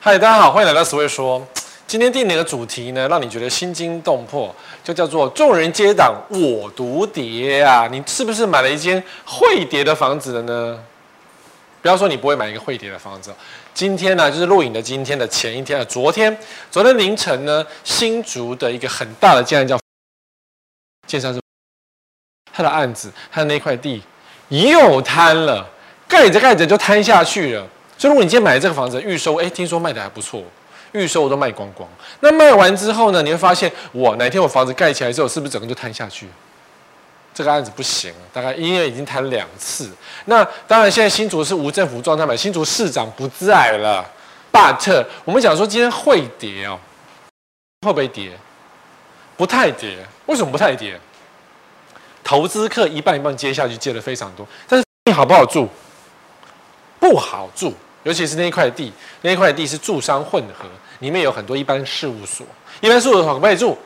嗨，大家好，欢迎来到史威说。今天定哪个主题呢？让你觉得心惊动魄，就叫做“众人皆挡我独跌”啊！你是不是买了一间会跌的房子了呢？不要说你不会买一个会跌的房子。今天呢，就是录影的今天的前一天啊昨天，昨天凌晨呢，新竹的一个很大的建案叫建商是他的案子，他的那块地又瘫了，盖着盖着就瘫下去了。所以，如果你今天买的这个房子预售，哎，听说卖的还不错，预售我都卖光光。那卖完之后呢，你会发现，哇，哪天我房子盖起来之后，是不是整个就瘫下去？这个案子不行，大概因为已经谈两次。那当然，现在新竹是无政府状态嘛，新竹市长不在了。But 我们讲说今天会跌哦，会不会跌？不太跌。为什么不太跌？投资客一半一半接下去接的非常多，但是好不好住？不好住。尤其是那一块地，那一块地是住商混合，里面有很多一般事务所。一般事务所可以住？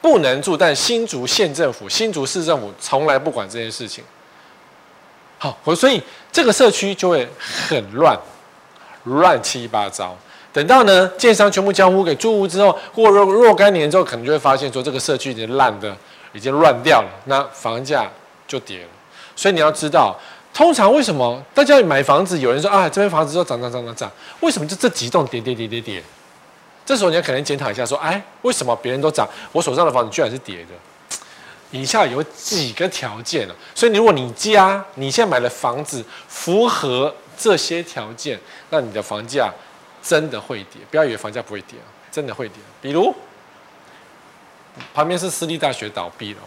不能住。但新竹县政府、新竹市政府从来不管这件事情。好，所以这个社区就会很乱，乱七八糟。等到呢，建商全部交屋给住屋之后，过若若干年之后，可能就会发现说，这个社区已经烂的，已经乱掉了，那房价就跌了。所以你要知道。通常为什么大家买房子，有人说啊，这边房子都涨涨涨涨涨，为什么就这几栋跌跌跌跌跌？这时候你要可能检讨一下，说，哎，为什么别人都涨，我手上的房子居然是跌的？以下有几个条件了，所以如果你家你现在买的房子符合这些条件，那你的房价真的会跌。不要以为房价不会跌啊，真的会跌。比如旁边是私立大学倒闭了。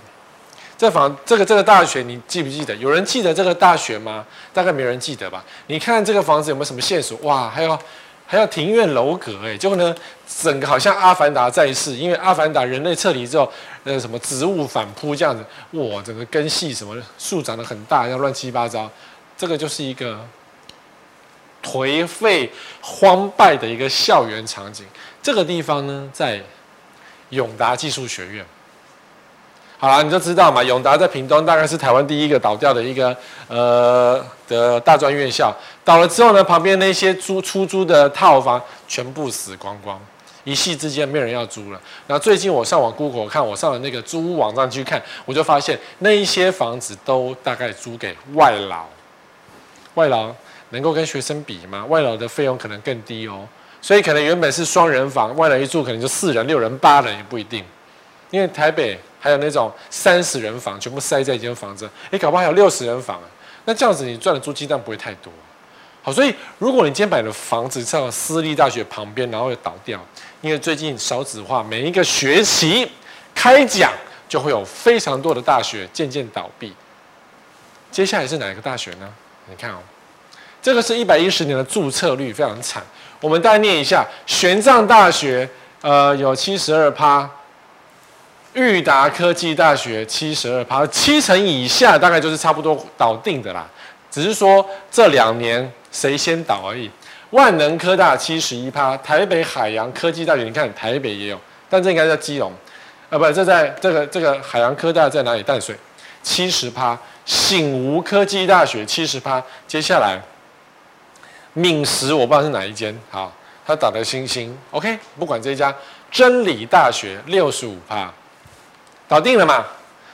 这房这个这个大学你记不记得？有人记得这个大学吗？大概没人记得吧。你看这个房子有没有什么线索？哇，还有还有庭院楼阁哎，结果呢，整个好像阿凡达在世，因为阿凡达人类撤离之后，那个什么植物反扑这样子，哇，整个根系什么树长得很大，要乱七八糟。这个就是一个颓废荒败的一个校园场景。这个地方呢，在永达技术学院。好了，你就知道嘛，永达在屏东大概是台湾第一个倒掉的一个呃的大专院校。倒了之后呢，旁边那些租出租的套房全部死光光，一夕之间没人要租了。然后最近我上网 Google 看，我上了那个租屋网站去看，我就发现那一些房子都大概租给外劳。外劳能够跟学生比吗？外劳的费用可能更低哦，所以可能原本是双人房，外劳一住可能就四人、六人、八人也不一定，因为台北。还有那种三十人房，全部塞在一间房子，哎，搞不好还有六十人房啊。那这样子你赚的租金当然不会太多。好，所以如果你今天买的房子在私立大学旁边，然后又倒掉，因为最近少子化，每一个学期开讲就会有非常多的大学渐渐倒闭。接下来是哪一个大学呢？你看哦，这个是一百一十年的注册率非常惨。我们大概念一下，玄奘大学，呃，有七十二趴。裕达科技大学七十二趴，七成以下大概就是差不多倒定的啦，只是说这两年谁先倒而已。万能科大七十一趴，台北海洋科技大学，你看台北也有，但这应该在基隆，啊不，这在这个这个海洋科大在哪里？淡水，七十趴。醒吾科技大学七十趴，接下来敏实我不知道是哪一间，好，他打的星星，OK，不管这一家，真理大学六十五趴。搞定了嘛？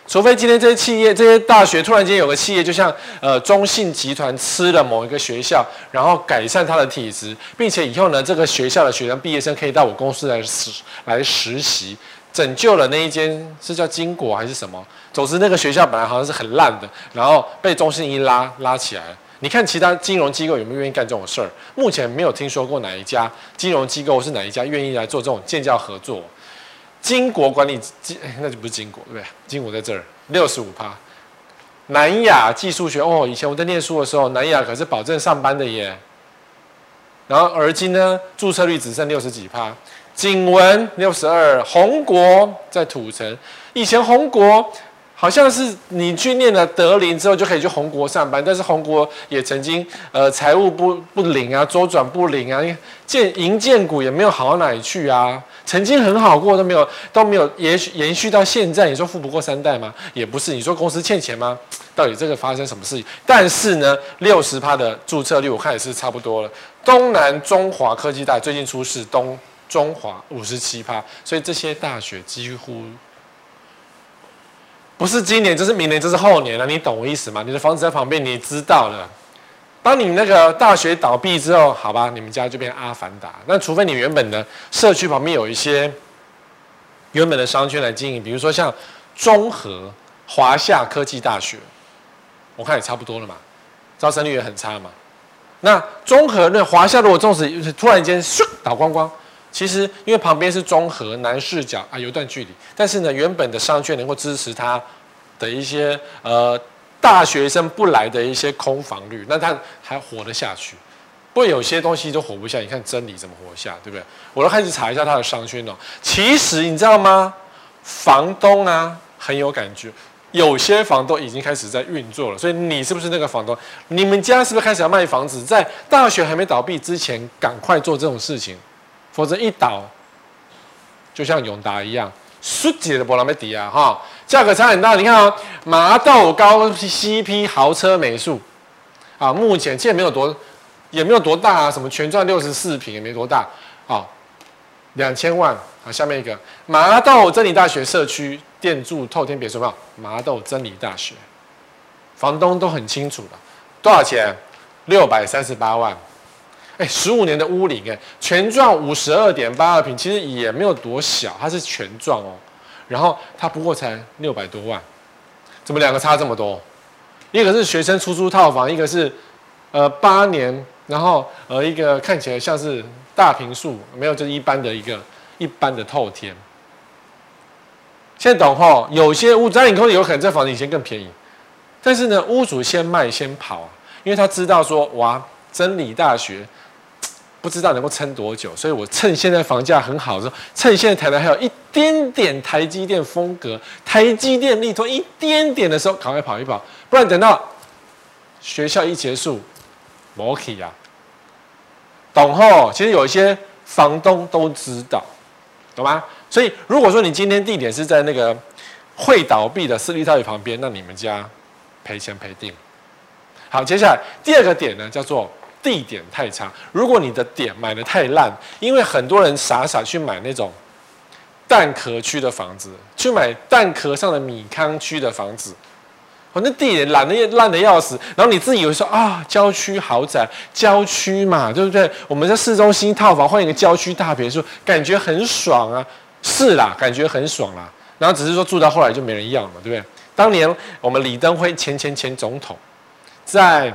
除非今天这些企业、这些大学突然间有个企业，就像呃中信集团吃了某一个学校，然后改善它的体质，并且以后呢，这个学校的学生毕业生可以到我公司来实来实习，拯救了那一间是叫金果还是什么？总之那个学校本来好像是很烂的，然后被中信一拉拉起来。你看其他金融机构有没有愿意干这种事儿？目前没有听说过哪一家金融机构是哪一家愿意来做这种建教合作。金国管理，那就不是金国，对不对？金国在这儿，六十五趴。南亚技术学哦，以前我在念书的时候，南亚可是保证上班的耶。然后而今呢，注册率只剩六十几趴。景文六十二，宏国在土城，以前宏国好像是你去念了德林之后就可以去宏国上班，但是宏国也曾经呃财务不不灵啊，周转不灵啊，建银建股也没有好到哪里去啊，曾经很好过都没有都没有延续延续到现在，你说富不过三代吗？也不是，你说公司欠钱吗？到底这个发生什么事情？但是呢，六十趴的注册率我看也是差不多了。东南中华科技大最近出事，东中华五十七趴，所以这些大学几乎。不是今年，就是明年，就是后年了。你懂我意思吗？你的房子在旁边，你知道了。当你那个大学倒闭之后，好吧，你们家就变阿凡达。那除非你原本的社区旁边有一些原本的商圈来经营，比如说像中和华夏科技大学，我看也差不多了嘛，招生率也很差嘛。那中和那华夏如果纵使突然间咻倒光光。其实，因为旁边是中和南势角啊，有一段距离。但是呢，原本的商圈能够支持它的一些呃大学生不来的一些空房率，那它还活得下去。不过有些东西都活不下。你看真理怎么活下，对不对？我都开始查一下它的商圈哦。其实你知道吗？房东啊很有感觉，有些房东已经开始在运作了。所以你是不是那个房东？你们家是不是开始要卖房子？在大学还没倒闭之前，赶快做这种事情。否则一倒，就像永达一样，瞬间的波浪没底啊！哈，价格差很大。你看啊、哦，麻豆高 CP 豪车美术啊，目前现在没有多，也没有多大啊。什么全幢六十四坪也没多大啊，两千万啊。下面一个麻豆真理大学社区电住透天别墅，没有？麻豆真理大学，房东都很清楚的，多少钱？六百三十八万。哎，十五年的屋龄，哎，全幢五十二点八二平，其实也没有多小，它是全幢哦。然后它不过才六百多万，怎么两个差这么多？一个是学生出租套房，一个是呃八年，然后呃一个看起来像是大平数，没有就是一般的一个一般的透天。现在懂吼？有些屋在，你可能有可能这房子以前更便宜，但是呢，屋主先卖先跑，因为他知道说哇，真理大学。不知道能够撑多久，所以我趁现在房价很好的时候，趁现在台湾还有一点点台积电风格、台积电力托一点点的时候，赶快跑一跑，不然等到学校一结束，没去呀。懂吼？其实有一些房东都知道，懂吗？所以如果说你今天地点是在那个会倒闭的私立大学旁边，那你们家赔钱赔定。好，接下来第二个点呢，叫做。地点太差，如果你的点买得太烂，因为很多人傻傻去买那种蛋壳区的房子，去买蛋壳上的米糠区的房子，反正地点烂的烂的要死。然后你自己以为说啊，郊区豪宅，郊区嘛，对不对？我们在市中心套房换一个郊区大别墅，感觉很爽啊，是啦，感觉很爽啦。然后只是说住到后来就没人要了嘛，对不对？当年我们李登辉前前前总统在。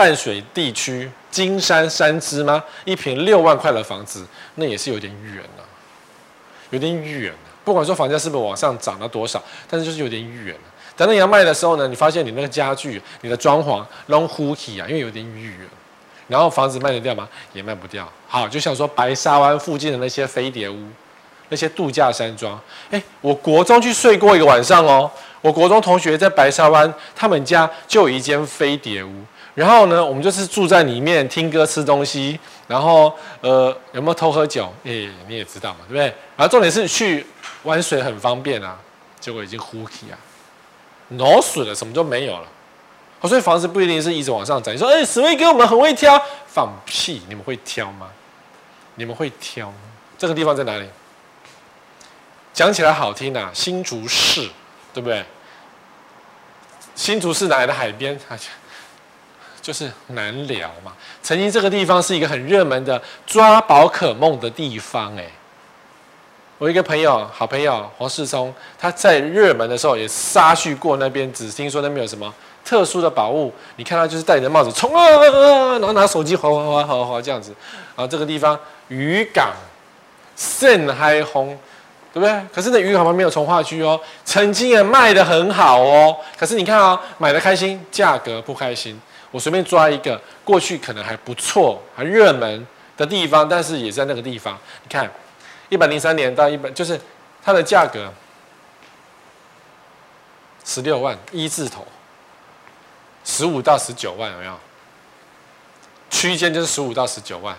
淡水地区金山三芝吗？一平六万块的房子，那也是有点远了，有点远了。不管说房价是不是往上涨了多少，但是就是有点远了。等到你要卖的时候呢，你发现你那个家具、你的装潢拢呼起啊，因为有点远。然后房子卖得掉吗？也卖不掉。好，就像说白沙湾附近的那些飞碟屋，那些度假山庄。哎，我国中去睡过一个晚上哦。我国中同学在白沙湾，他们家就有一间飞碟屋。然后呢，我们就是住在里面听歌、吃东西，然后呃，有没有偷喝酒？诶，你也知道嘛，对不对？然后重点是去玩水很方便啊，结果已经呼起啊，脑损了，什么都没有了。所以房子不一定是一直往上涨。你说，哎，史威哥我们很会挑，放屁！你们会挑吗？你们会挑吗？这个地方在哪里？讲起来好听啊，新竹市，对不对？新竹市哪来的海边？就是南寮嘛，曾经这个地方是一个很热门的抓宝可梦的地方哎。我一个朋友，好朋友黄世聪，他在热门的时候也杀去过那边，只听说那边有什么特殊的宝物。你看他就是戴着帽子冲啊啊啊，然后拿手机滑滑滑滑滑这样子。然后这个地方渔港甚嗨轰，对不对？可是那渔港旁边没有重划区哦，曾经也卖得很好哦。可是你看啊、哦，买的开心，价格不开心。我随便抓一个过去可能还不错、还热门的地方，但是也在那个地方。你看，一百零三年到一百，就是它的价格十六万一字头，十五到十九万有没有？区间就是十五到十九万，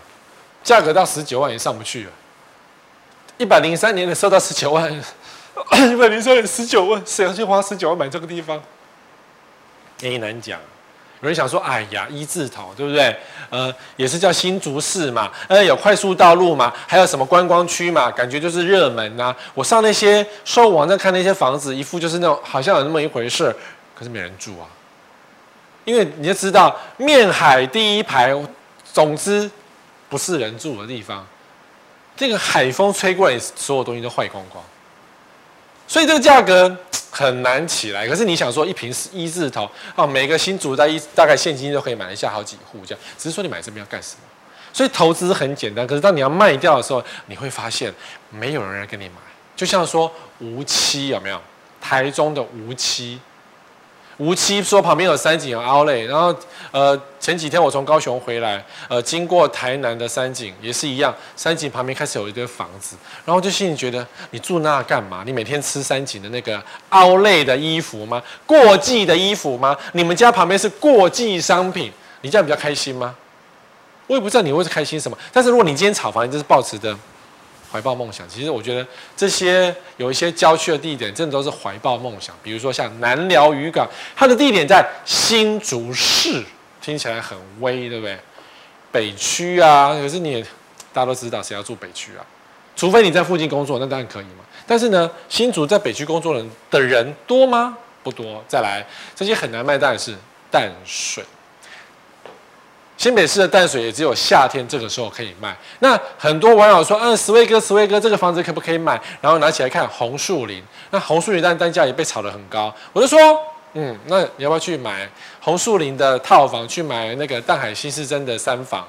价格到十九万也上不去了。一百零三年的时候到十九万，一百零三年十九万，谁要去花十九万买这个地方？也难讲。有人想说，哎呀，一字头，对不对？呃，也是叫新竹市嘛，呃，有快速道路嘛，还有什么观光区嘛，感觉就是热门呐、我上那些售网站看那些房子，一副就是那种好像有那么一回事，可是没人住啊。因为你就知道，面海第一排，总之不是人住的地方，这个海风吹过来，所有东西都坏光光。所以这个价格。很难起来，可是你想说一瓶是一字头啊，每个新主在一大概现金都可以买一下好几户这样，只是说你买这边要干什么？所以投资很简单，可是当你要卖掉的时候，你会发现没有人来跟你买。就像说无期有没有？台中的无期。无期说旁边有三井有 Outlet，然后呃前几天我从高雄回来，呃经过台南的三井也是一样，三井旁边开始有一堆房子，然后就心里觉得你住那干嘛？你每天吃三井的那个 Outlet 的衣服吗？过季的衣服吗？你们家旁边是过季商品，你这样比较开心吗？我也不知道你会开心什么，但是如果你今天炒房，你就是抱持的。怀抱梦想，其实我觉得这些有一些郊区的地点，真的都是怀抱梦想。比如说像南寮渔港，它的地点在新竹市，听起来很威，对不对？北区啊，可是你也大家都知道，谁要住北区啊？除非你在附近工作，那当然可以嘛。但是呢，新竹在北区工作人的人多吗？不多。再来，这些很难卖，当然是淡水。新北市的淡水也只有夏天这个时候可以卖。那很多网友说：“嗯，史威哥，史威哥，这个房子可不可以买？”然后拿起来看红树林，那红树林但单价也被炒得很高。我就说：“嗯，那你要不要去买红树林的套房？去买那个淡海新市镇的三房？”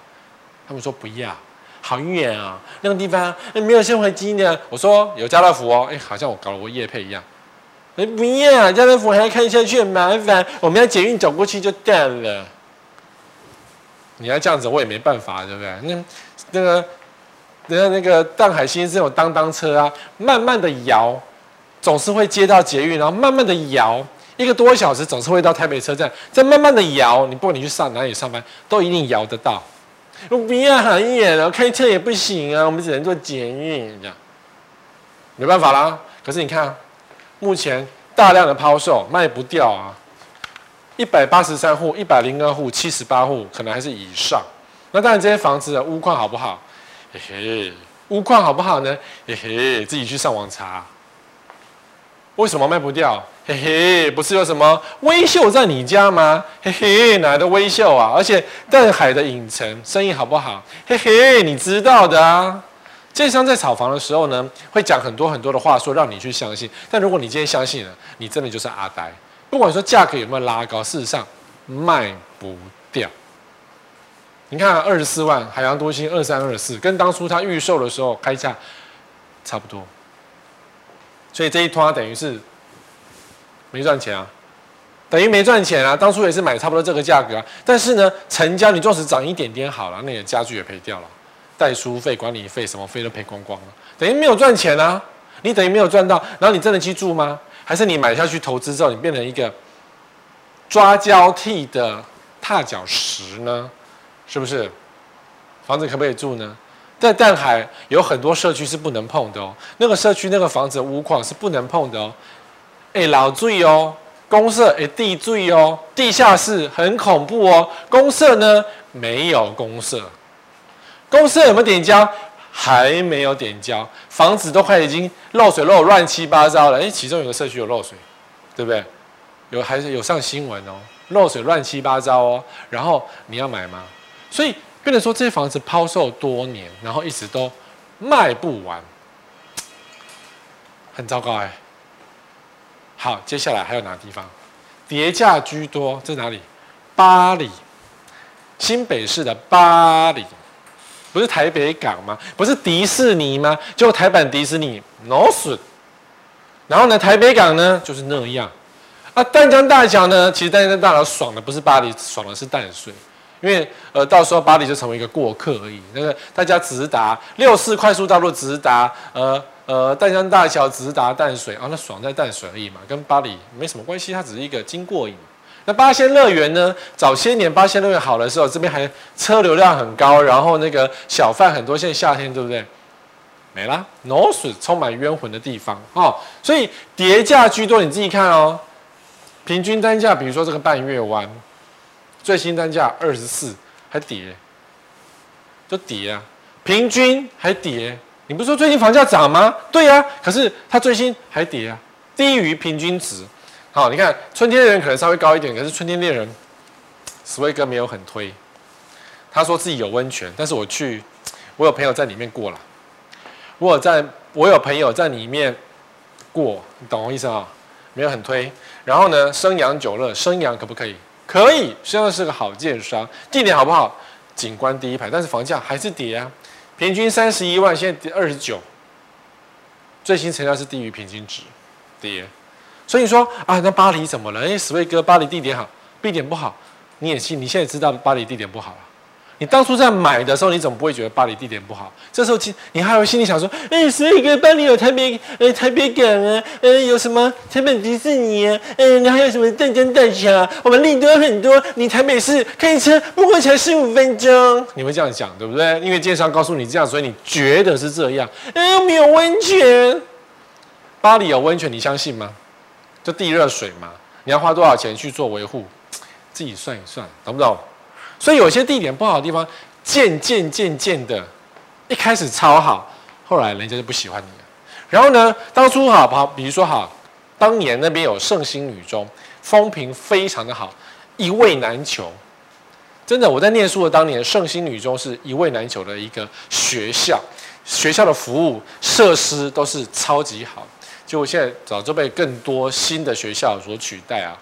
他们说：“不要，好远啊，那个地方没有生活机能。”我说：“有家乐福哦。”哎，好像我搞了我业配一样。哎，不要，家乐福还要看下去很麻烦，我们要捷运走过去就到了。你要这样子，我也没办法，对不对？那那个，人家那个淡海新这种当当车啊，慢慢的摇，总是会接到捷运，然后慢慢的摇，一个多小时总是会到台北车站，再慢慢的摇。你不管你去上哪里上班，都一定摇得到。我不要很远了，开车也不行啊，我们只能坐捷运这样，没办法啦。可是你看，目前大量的抛售卖不掉啊。一百八十三户，一百零二户，七十八户，可能还是以上。那当然，这些房子的屋况好不好？嘿嘿，屋况好不好呢？嘿嘿，自己去上网查。为什么卖不掉？嘿嘿，不是有什么微秀在你家吗？嘿嘿，哪来的微秀啊？而且淡海的影城生意好不好？嘿嘿，你知道的啊。建商在炒房的时候呢，会讲很多很多的话，说让你去相信。但如果你今天相信了，你真的就是阿呆。不管说价格有没有拉高，事实上卖不掉。你看二十四万，海洋多心二三二四，跟当初他预售的时候开价差不多，所以这一摊等于是没赚钱啊，等于没赚钱啊。当初也是买差不多这个价格啊，但是呢，成交你纵使涨一点点好了，那你的家具也赔掉了，代书费、管理费什么费都赔光光了，等于没有赚钱啊。你等于没有赚到，然后你真的去住吗？还是你买下去投资之后，你变成一个抓交替的踏脚石呢？是不是？房子可不可以住呢？在淡海有很多社区是不能碰的哦。那个社区那个房子屋况是不能碰的哦。哎，老醉哦，公社哎地醉哦，地下室很恐怖哦。公社呢没有公社，公社有没有点胶？还没有点交，房子都快已经漏水漏乱七八糟了。哎，其中有个社区有漏水，对不对？有还是有上新闻哦，漏水乱七八糟哦。然后你要买吗？所以变成说这些房子抛售多年，然后一直都卖不完，很糟糕哎。好，接下来还有哪个地方？跌价居多，在哪里？八里，新北市的八里。不是台北港吗？不是迪士尼吗？就台版迪士尼，no 损。然后呢，台北港呢就是那样。啊，淡江大桥呢，其实淡江大桥爽的不是巴黎，爽的是淡水。因为呃，到时候巴黎就成为一个过客而已。那个大家直达六四快速道路直达，呃呃，淡江大桥直达淡水啊，那爽在淡水而已嘛，跟巴黎没什么关系，它只是一个经过而已。那八仙乐园呢？早些年八仙乐园好的时候，这边还车流量很高，然后那个小贩很多。现在夏天对不对？没啦，浊水充满冤魂的地方哦。所以跌价居多，你自己看哦。平均单价，比如说这个半月湾，最新单价二十四，还跌，就跌啊。平均还跌，你不是说最近房价涨吗？对呀、啊，可是它最新还跌啊，低于平均值。好，你看春天恋人可能稍微高一点，可是春天猎人，史威哥没有很推。他说自己有温泉，但是我去，我有朋友在里面过了。我有在，我有朋友在里面过，你懂我意思啊？没有很推。然后呢，生阳久乐，生阳可不可以？可以，生阳是个好建商，地点好不好？景观第一排，但是房价还是跌啊，平均三十一万，现在跌二十九，最新成交是低于平均值，跌。所以说啊，那巴黎怎么了？哎，史威哥，巴黎地点好，地点不好，你也信？你现在知道巴黎地点不好了。你当初在买的时候，你怎么不会觉得巴黎地点不好？这时候，你还会心里想说，哎，史威哥，巴黎有台北，呃，台北港啊，呃，有什么台北迪士尼啊，嗯，还有什么淡江大桥，我们利多很多。你台北市开车不过才十五分钟，你会这样讲，对不对？因为建商告诉你这样，所以你觉得是这样。哎，没有温泉，巴黎有温泉，你相信吗？就地热水嘛，你要花多少钱去做维护？自己算一算，懂不懂？所以有些地点不好的地方，渐渐渐渐的，一开始超好，后来人家就不喜欢你了。然后呢，当初好好，比如说哈，当年那边有圣心女中，风评非常的好，一位难求。真的，我在念书的当年，圣心女中是一位难求的一个学校，学校的服务设施都是超级好。就现在早就被更多新的学校所取代啊，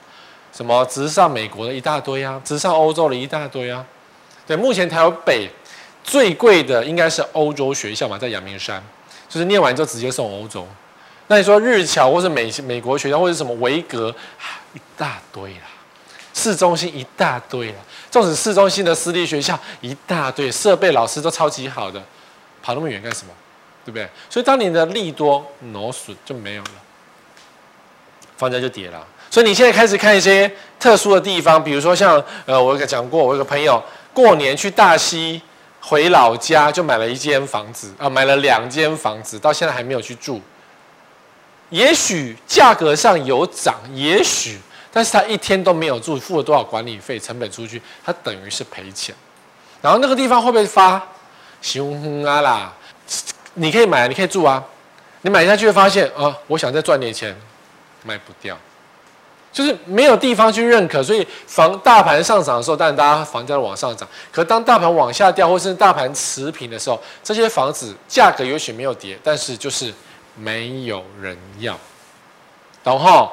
什么直上美国的一大堆啊，直上欧洲的一大堆啊。对，目前台北最贵的应该是欧洲学校嘛，在阳明山，就是念完就直接送欧洲。那你说日侨或是美美国学校或者什么维格，一大堆啦，市中心一大堆啦，纵使市中心的私立学校一大堆，设备老师都超级好的，跑那么远干什么？对不对？所以当你的利多挪损就没有了，房价就跌了。所以你现在开始看一些特殊的地方，比如说像呃，我有讲过，我有个朋友过年去大溪回老家，就买了一间房子啊，买了两间房子，到现在还没有去住。也许价格上有涨，也许，但是他一天都没有住，付了多少管理费成本出去，他等于是赔钱。然后那个地方会不会发？凶啊啦！你可以买，你可以住啊。你买下去会发现啊，我想再赚点钱，卖不掉，就是没有地方去认可。所以房大盘上涨的时候，当然大家房价往上涨。可当大盘往下掉，或是大盘持平的时候，这些房子价格也许没有跌，但是就是没有人要，懂后？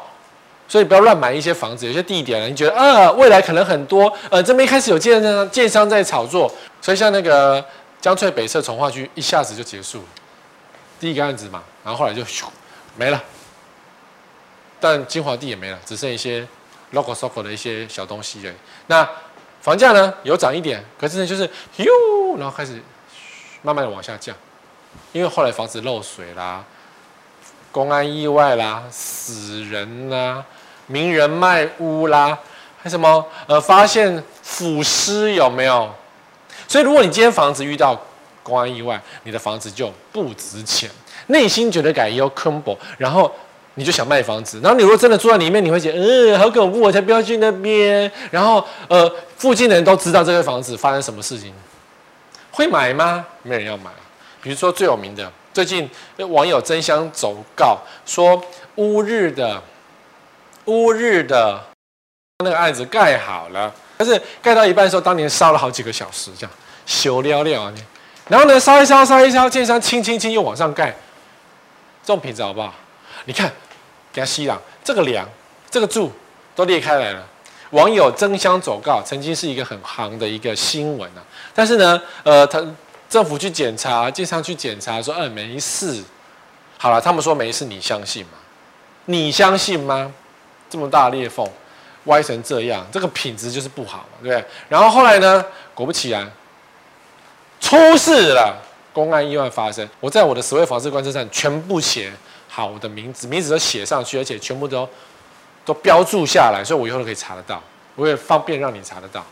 所以不要乱买一些房子，有些地点呢，你觉得啊，未来可能很多，呃，这边开始有建商建商在炒作，所以像那个。江翠北侧重化区一下子就结束了，第一个案子嘛，然后后来就咻没了，但金华地也没了，只剩一些 local SOHO 的一些小东西而已。那房价呢有涨一点，可是呢就是咻，然后开始慢慢的往下降，因为后来房子漏水啦，公安意外啦，死人啦，名人卖屋啦，还什么呃发现腐尸有没有？所以，如果你今天房子遇到公安意外，你的房子就不值钱，内心觉得改又恐怖，然后你就想卖房子。然后你如果真的住在里面，你会觉得，嗯、好恐怖，我才不要去那边。然后，呃，附近的人都知道这个房子发生什么事情，会买吗？没人要买。比如说最有名的，最近网友争相走告说乌日的乌日的那个案子盖好了。但是盖到一半的时候，当年烧了好几个小时，这样修了了啊，然后呢，烧一烧，烧一烧，建商清清清又往上盖，这种品质好不好？你看，给他吸了，这个梁、这个柱都裂开来了。网友争相走告，曾经是一个很行的一个新闻啊。但是呢，呃，他政府去检查，建商去检查，说，嗯，没事。好了，他们说没事，你相信吗？你相信吗？这么大裂缝。歪成这样，这个品质就是不好嘛，对不对？然后后来呢，果不其然，出事了，公安意外发生。我在我的十位房市观测站全部写好我的名字，名字都写上去，而且全部都都标注下来，所以我以后都可以查得到，我也方便让你查得到。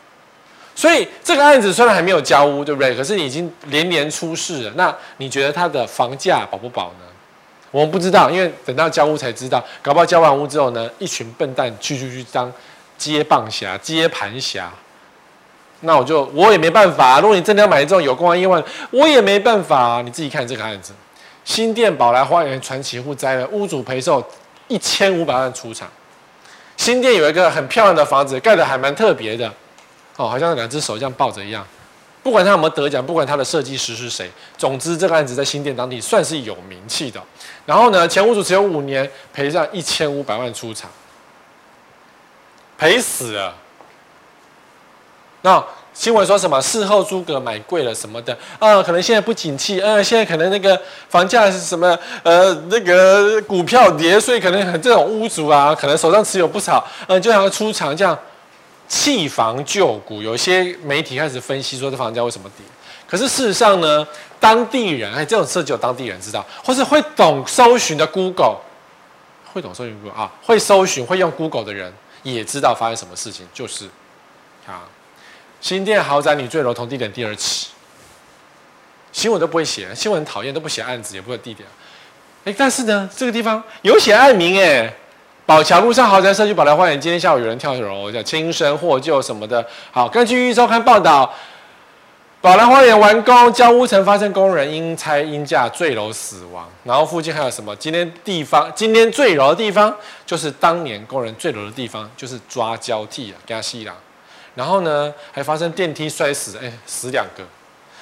所以这个案子虽然还没有交屋，对不对？可是你已经连连出事了。那你觉得它的房价保不保呢？我们不知道，因为等到交屋才知道。搞不好交完屋之后呢，一群笨蛋去去去当接棒侠、接盘侠。那我就我也没办法。如果你真的要买这种有公安意外，我也没办法。你自己看这个案子，新店宝来花园传奇户栽了，屋主赔售一千五百万出场。新店有一个很漂亮的房子，盖得还蛮特别的，哦，好像两只手这样抱着一样。不管他有没有得奖，不管他的设计师是谁，总之这个案子在新店当地算是有名气的。然后呢，前屋主只有五年，赔上一千五百万出场，赔死了。那新闻说什么？事后诸葛买贵了什么的啊？可能现在不景气，呃、啊，现在可能那个房价是什么？呃，那个股票跌，所以可能很这种屋主啊，可能手上持有不少，嗯、啊，就想要出场这样。弃房救股，有些媒体开始分析说这房价为什么跌？可是事实上呢，当地人哎，这种事只有当地人知道，或是会懂搜寻的 Google，会懂搜寻 Google 啊，会搜寻会用 Google 的人也知道发生什么事情，就是啊，新店豪宅女坠楼同地点第二起，新闻都不会写，新闻很讨厌都不写案子，也不会地点，哎，但是呢，这个地方有写案名哎。宝桥路上豪宅社区宝来花园，今天下午有人跳楼，叫轻生获救什么的。好，根据《壹周刊》报道，宝来花园完工，交屋层发生工人因拆因架坠楼死亡。然后附近还有什么？今天地方，今天坠楼的地方就是当年工人坠楼的地方，就是抓交替啊，加西啦。然后呢，还发生电梯摔死，哎，死两个。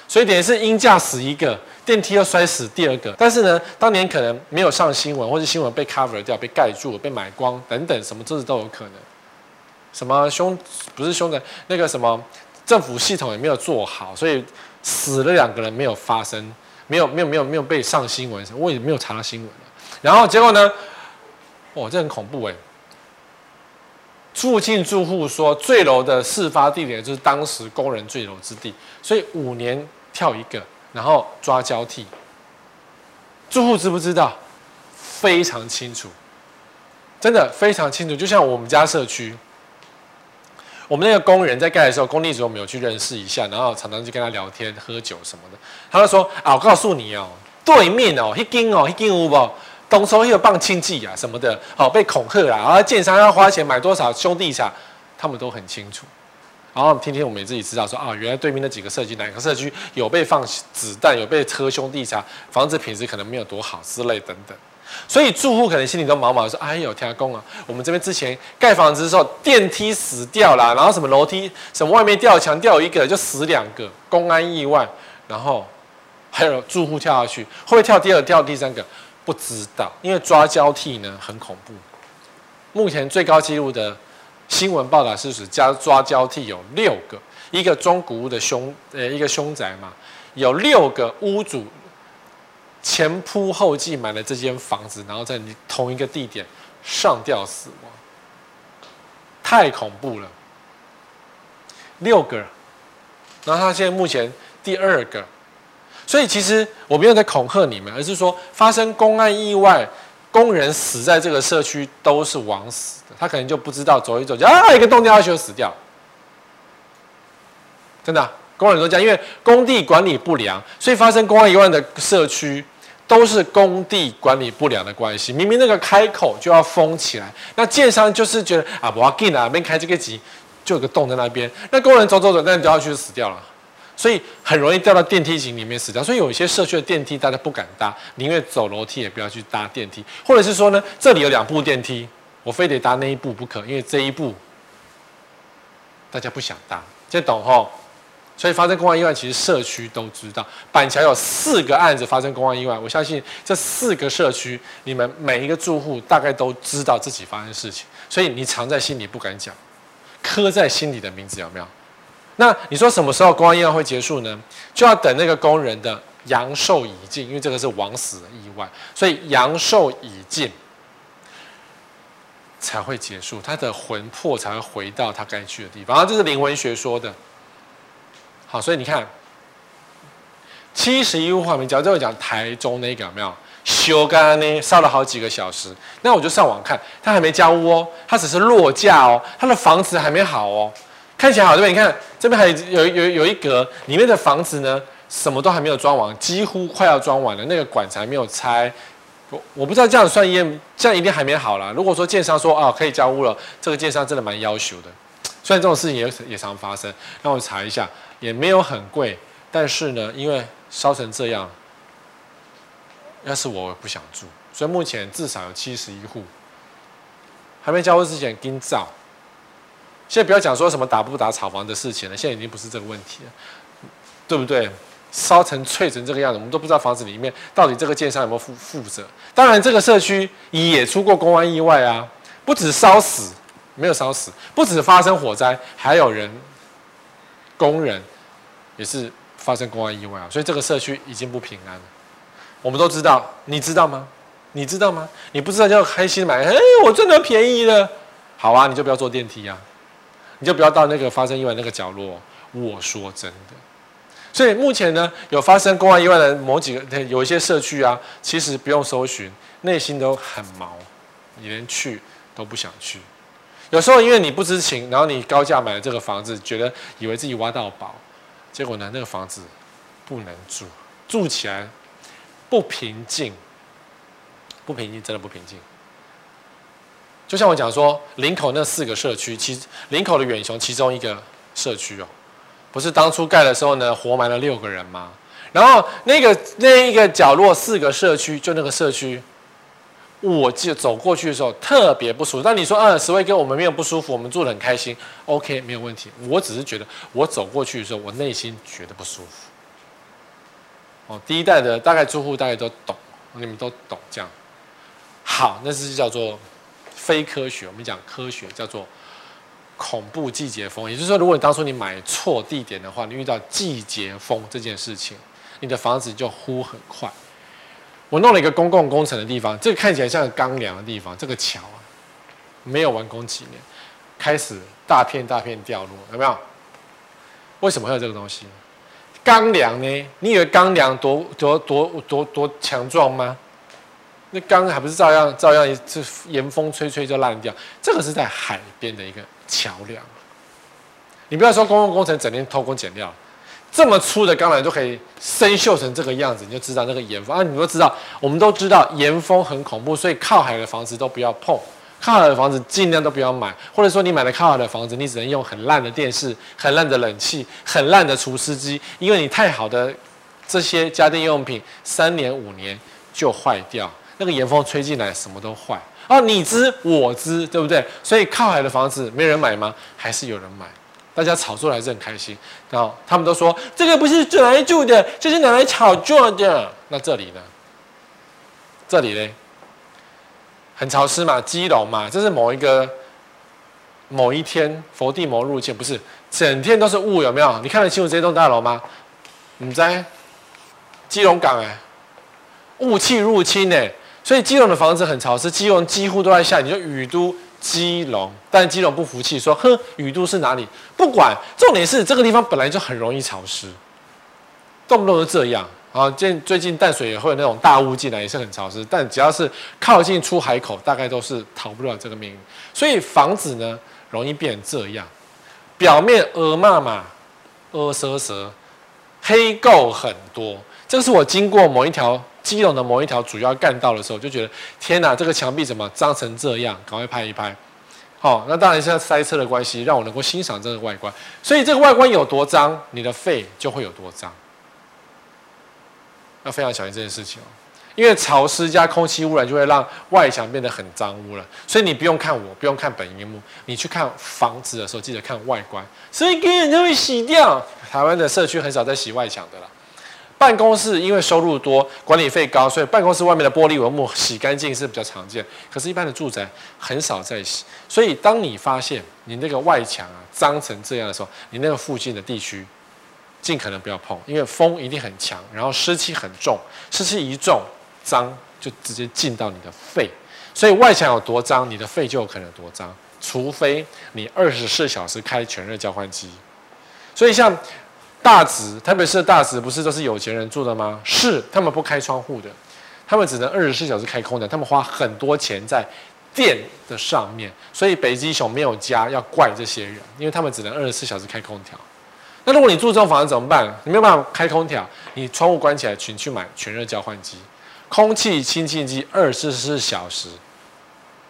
所以等于是鹰架死一个，电梯又摔死第二个。但是呢，当年可能没有上新闻，或者新闻被 cover 掉、被盖住、被买光等等，什么这都有可能。什么凶不是凶的，那个什么政府系统也没有做好，所以死了两个人没有发生，没有没有没有没有被上新闻，我也没有查到新闻。然后结果呢？哇，这很恐怖哎！附近住户说，坠楼的事发地点就是当时工人坠楼之地，所以五年跳一个，然后抓交替。住户知不知道？非常清楚，真的非常清楚。就像我们家社区，我们那个工人在盖的时候，工地主我们有去认识一下，然后常常去跟他聊天、喝酒什么的。他就说：“啊，我告诉你哦，对面哦，一间哦，一间有无？”东收有棒亲戚啊什么的，好被恐吓啦，然后建商要花钱买多少兄弟茶，他们都很清楚。然后天天我们也自己知道说啊，原来对面那几个社区哪个社区有被放子弹，有被车兄弟茶，房子品质可能没有多好之类等等。所以住户可能心里都毛毛说，哎呦天公啊，我们这边之前盖房子的时候电梯死掉了，然后什么楼梯什么外面掉墙掉一个就死两个，公安意外，然后还有住户跳下去，会不会跳第二跳第三个？不知道，因为抓交替呢很恐怖。目前最高纪录的新闻报道是指加抓交替有六个，一个中古屋的凶呃一个凶宅嘛，有六个屋主前仆后继买了这间房子，然后在同一个地点上吊死亡，太恐怖了。六个，然后他现在目前第二个。所以其实我没有在恐吓你们，而是说发生公安意外，工人死在这个社区都是枉死的，他可能就不知道走一走就啊一个洞掉下去就死掉，真的、工人都这样，因为工地管理不良，所以发生公安意外的社区都是工地管理不良的关系。明明那个开口就要封起来，那建商就是觉得啊不要紧啊，没开这个机，就有个洞在那边，那工人走走走，那你掉下去就死掉了。所以很容易掉到电梯井里面死掉。所以有一些社区的电梯大家不敢搭，宁愿走楼梯也不要去搭电梯。或者是说呢，这里有两部电梯，我非得搭那一部不可，因为这一部大家不想搭，这懂吼？所以发生公安意外，其实社区都知道。板桥有四个案子发生公安意外，我相信这四个社区，你们每一个住户大概都知道自己发生事情，所以你藏在心里不敢讲，刻在心里的名字有没有？那你说什么时候公安意外会结束呢？就要等那个工人的阳寿已尽，因为这个是枉死的意外，所以阳寿已尽，才会结束，他的魂魄才会回到他该去的地方。然后这是灵魂学说的。好，所以你看，七十一户画面，假如这个讲台中那个有没有修干呢？烧了好几个小时，那我就上网看，他还没交屋哦，他只是落架哦，他的房子还没好哦，看起来好对不对？你看这边还有有有一格，里面的房子呢，什么都还没有装完，几乎快要装完了，那个管材没有拆。我我不知道这样算验，这样一定还没好啦。如果说建商说啊可以交屋了，这个建商真的蛮要求的。虽然这种事情也也常发生，让我查一下，也没有很贵，但是呢，因为烧成这样，要是我，不想住，所以目前至少有七十一户还没交屋之前跟造。现在不要讲说什么打不打炒房的事情了，现在已经不是这个问题了，对不对？烧成脆成这个样子，我们都不知道房子里面到底这个建商有没有负负责。当然，这个社区也出过公安意外啊，不止烧死，没有烧死，不止发生火灾，还有人工人也是发生公安意外啊。所以这个社区已经不平安了。我们都知道，你知道吗？你知道吗？你不知道就要开心买，哎，我赚到便宜了。好啊，你就不要坐电梯啊，你就不要到那个发生意外那个角落。我说真的。所以目前呢，有发生公安意外的某几个，有一些社区啊，其实不用搜寻，内心都很毛，你连去都不想去。有时候因为你不知情，然后你高价买了这个房子，觉得以为自己挖到宝，结果呢，那个房子不能住，住起来不平静，不平静，真的不平静。就像我讲说，林口那四个社区，其实林口的远雄其中一个社区哦。不是当初盖的时候呢，活埋了六个人吗？然后那个那一个角落四个社区，就那个社区，我就走过去的时候特别不舒服。但你说，嗯，十位哥，我们没有不舒服，我们住得很开心，OK，没有问题。我只是觉得，我走过去的时候，我内心觉得不舒服。哦，第一代的大概住户大概都懂，你们都懂这样。好，那是叫做非科学，我们讲科学叫做。恐怖季节风，也就是说，如果你当初你买错地点的话，你遇到季节风这件事情，你的房子就呼很快。我弄了一个公共工程的地方，这个看起来像钢梁的地方，这个桥啊，没有完工几年，开始大片大片掉落，有没有？为什么会有这个东西？钢梁呢？你以为钢梁多多多多多强壮吗？那钢还不是照样照样，这严风吹吹就烂掉。这个是在海边的一个。桥梁，你不要说公共工程整天偷工减料，这么粗的钢缆都可以生锈成这个样子，你就知道那个严风啊！你都知道，我们都知道严风很恐怖，所以靠海的房子都不要碰，靠海的房子尽量都不要买，或者说你买了靠海的房子，你只能用很烂的电视、很烂的冷气、很烂的除湿机，因为你太好的这些家电用品，三年五年就坏掉，那个严风吹进来什么都坏。哦，你知我知，对不对？所以靠海的房子没人买吗？还是有人买？大家炒作还是很开心。然后他们都说这个不是拿来住的，这是拿来炒作的。那这里呢？这里呢？很潮湿嘛，基隆嘛，这是某一个某一天佛地魔入侵，不是整天都是雾，有没有？你看得清楚这栋大楼吗？你在基隆港哎，雾气入侵哎。所以基隆的房子很潮湿，基隆几乎都在下雨。你说雨都基隆，但基隆不服气，说：“哼，雨都是哪里？不管，重点是这个地方本来就很容易潮湿，动不动就这样。”啊，最最近淡水也会有那种大雾进来，也是很潮湿。但只要是靠近出海口，大概都是逃不了这个命运。所以房子呢，容易变成这样，表面鹅嘛嘛，鹅蛇蛇，黑垢很多。这个是我经过某一条。基隆的某一条主要干道的时候，就觉得天哪，这个墙壁怎么脏成这样？赶快拍一拍。好，那当然现在塞车的关系，让我能够欣赏这个外观。所以这个外观有多脏，你的肺就会有多脏。要非常小心这件事情哦，因为潮湿加空气污染就会让外墙变得很脏污了。所以你不用看我，不用看本萤幕，你去看房子的时候，记得看外观。所以根本就会洗掉。台湾的社区很少在洗外墙的啦。办公室因为收入多，管理费高，所以办公室外面的玻璃帷幕洗干净是比较常见。可是，一般的住宅很少在洗。所以，当你发现你那个外墙啊脏成这样的时候，你那个附近的地区尽可能不要碰，因为风一定很强，然后湿气很重，湿气一重，脏就直接进到你的肺。所以外墙有多脏，你的肺就有可能有多脏，除非你二十四小时开全热交换机。所以像大直，特别是大直，不是都是有钱人住的吗？是，他们不开窗户的，他们只能二十四小时开空调，他们花很多钱在电的上面。所以北极熊没有家，要怪这些人，因为他们只能二十四小时开空调。那如果你住这种房子怎么办？你没有办法开空调，你窗户关起来，请去买全热交换机。空气清净机二十四小时，